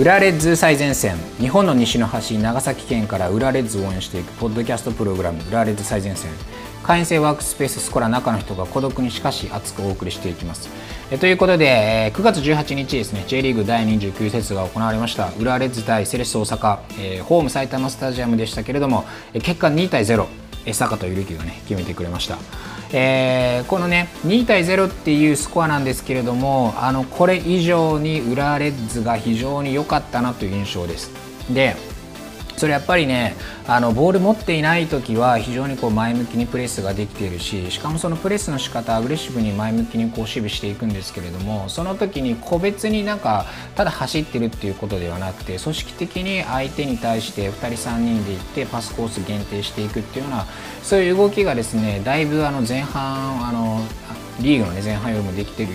裏レッズ最前線。日本の西の端長崎県から裏レッズを応援していくポッドキャストプログラム裏レッズ最前線。会員制ワークスペーススコラ中の人が孤独にしかし熱くお送りしていきます。えということで9月18日ですね J リーグ第29節が行われました裏レッズ対セレッソ大阪、えー、ホーム埼玉スタジアムでしたけれども結果2対0坂田ゆきがね決めてくれました。えー、このね2対0っていうスコアなんですけれどもあのこれ以上に浦和レッズが非常に良かったなという印象です。でそれやっぱりねあのボール持っていない時は非常にこう前向きにプレスができているししかもそのプレスの仕方アグレッシブに前向きにこう守備していくんですけれどもその時に個別になんかただ走ってるっていうことではなくて組織的に相手に対して2人3人で行ってパスコース限定していくっていうようなそういう動きがですねだいぶあの前半あのリーグの、ね、前半よりもできてる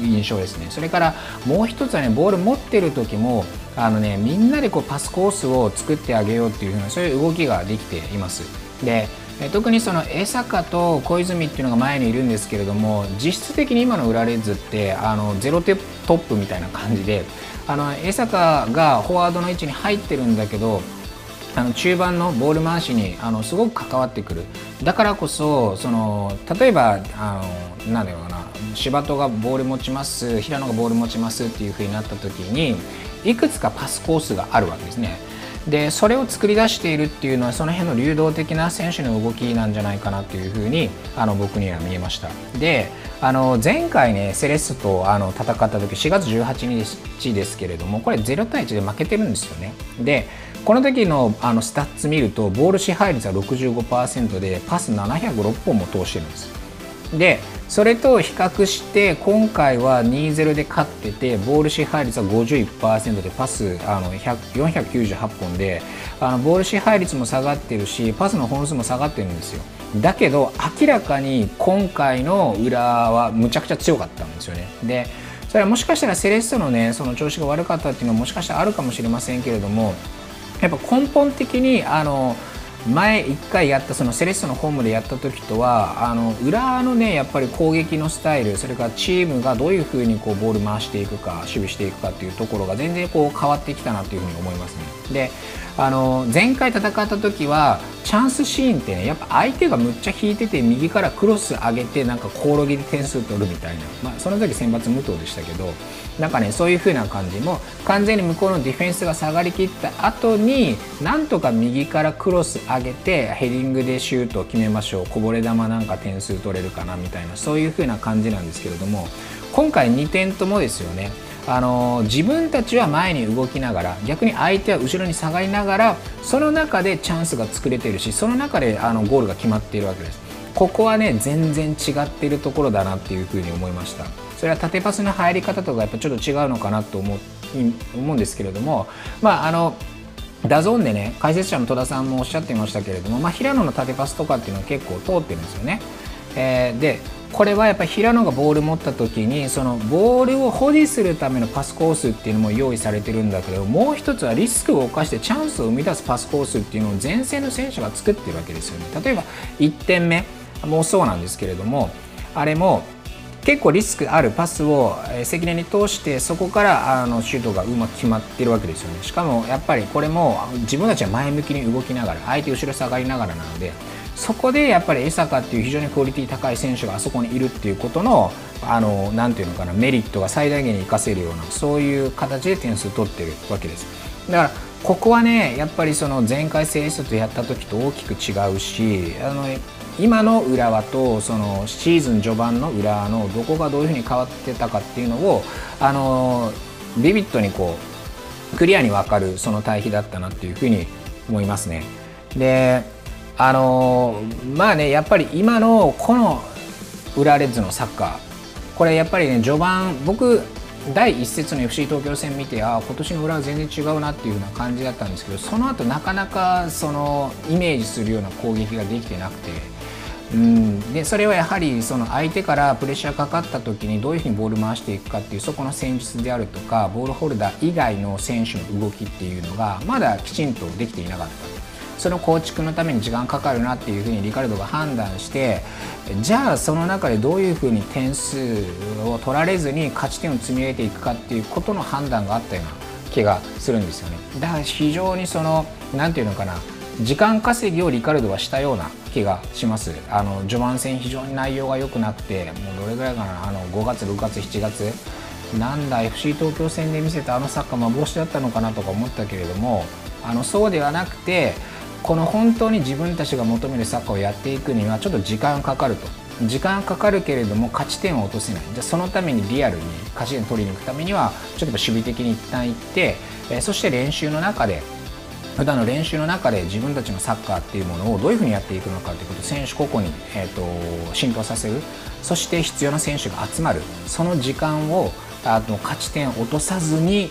印象ですね。それからもう一つはねボール持ってる時もあのねみんなでこうパスコースを作ってあげようっていうふうなそういう動きができています。で特にその江坂と小泉っていうのが前にいるんですけれども実質的に今の裏レッズってあのゼロトップみたいな感じであの江坂がフォワードの位置に入ってるんだけどあの中盤のボール回しにあのすごく関わってくるだからこそその例えばあのなんだろうな柴戸がボール持ちます平野がボール持ちますっていうふうになった時にいくつかパスコースがあるわけですね。でそれを作り出しているっていうのはその辺の流動的な選手の動きなんじゃないかなというふうにあの僕には見えました。であの前回ねセレッソとあの戦った時4月18日ですけれどもこれ0対1で負けてるんですよね。でこの時のあのスタッツ見るとボール支配率は65%でパス706本も通してるんです。でそれと比較して今回は2-0で勝っててボール支配率は51%でパスあの498本であのボール支配率も下がってるしパスの本数も下がってるんですよ。だけど明らかに今回の裏はむちゃくちゃ強かったんですよね。でそれはもしかしたらセレッソのねその調子が悪かったっていうのはもしかしたらあるかもしれませんけれどもやっぱ根本的にあの前1回やったそのセレッソのホームでやった時とはあの裏のねやっぱり攻撃のスタイルそれからチームがどういうふうにこうボール回していくか守備していくかっていうところが全然こう変わってきたなというふうに思いますね。であの前回戦った時はチャンスシーンってねやっぱ相手がむっちゃ引いてて右からクロス上げてなんかコオロギで点数取るみたいな、まあ、その時選抜無糖でしたけどなんかねそういう風な感じも完全に向こうのディフェンスが下がりきった後になんとか右からクロス上げてヘディングでシュートを決めましょうこぼれ球なんか点数取れるかなみたいなそういう風な感じなんですけれども今回2点ともですよね。あの自分たちは前に動きながら逆に相手は後ろに下がりながらその中でチャンスが作れているしその中であのゴールが決まっているわけですここはね全然違っているところだなっていうふうに思いましたそれは縦パスの入り方とかやっぱちょっと違うのかなと思う思うんですけれどもまああの DAZN でね解説者の戸田さんもおっしゃっていましたけれども、まあ、平野の縦パスとかっていうのは結構通ってるんですよね。えー、でこれはやっぱり平野がボール持った時にそのボールを保持するためのパスコースっていうのも用意されてるんだけどもう一つはリスクを冒してチャンスを生み出すパスコースっていうのを前線の選手が作ってるわけですよね。例えば1点目もそうなんですけれどもあれも結構リスクあるパスを関根に通してそこからあのシュートがうまく決まってるわけですよね。しかもやっぱりこれも自分たちは前向きに動きながら相手後ろ下がりながらなのでそこでやっぱり江坂っていう非常にクオリティ高い選手があそこにいるっていうことのあのなていうのかなメリットが最大限に生かせるようなそういう形で点数を取ってるわけですだからここはねやっぱりその前回セレッソとやった時と大きく違うしあの今の浦和とそのシーズン序盤の浦和のどこがどういうふうに変わってたかっていうのをあのビビットにこうクリアに分かるその対比だったなっていうふうに思いますね。であのまあねやっぱり今のこの裏レッズのサッカーこれやっぱりね序盤僕第1節の FC 東京戦見てあ今年の裏は全然違うなっていうような感じだったんですけどその後なかなかそのイメージするような攻撃ができてなくて、うん、でそれはやはりその相手からプレッシャーかかった時にどういうふうにボール回していくかっていうそこの戦術であるとかボールホルダー以外の選手の動きっていうのがまだきちんとできていなかった。その構築のために時間かかるなっていうふうにリカルドが判断してじゃあその中でどういうふうに点数を取られずに勝ち点を積み上げていくかっていうことの判断があったような気がするんですよね。だから非常にその何て言うのかな時間稼ぎをリカルドはしたような気がします。あの序盤戦非常に内容が良くなくてもうどれぐらいかなあの5月6月7月。なんだ FC 東京戦で見せたあのサッカー幻だったのかなとか思ったけれどもあのそうではなくてこの本当に自分たちが求めるサッカーをやっていくにはちょっと時間かかると。時間かかるけれども勝ち点を落とせない。じゃそのためにリアルに勝ち点取りに行くためにはちょっと守備的に一旦行って、えそして練習の中で普段の練習の中で自分たちのサッカーっていうものをどういうふうにやっていくのかということを選手個々に、えーと、浸透させる。そして必要な選手が集まる。その時間をあの勝ち点を落とさずに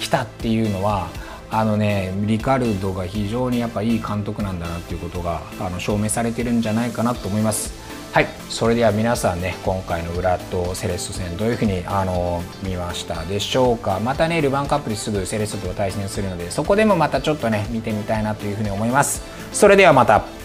来たっていうのはあのねリカルドが非常にやっぱいい監督なんだなっていうことがあの証明されてるんじゃないかなと思います。はいそれでは皆さんね今回の裏とセレッソ戦どういうふうにあの見ましたでしょうか。またねルヴァンカップですぐセレッソと対戦するのでそこでもまたちょっとね見てみたいなというふうに思います。それではまた。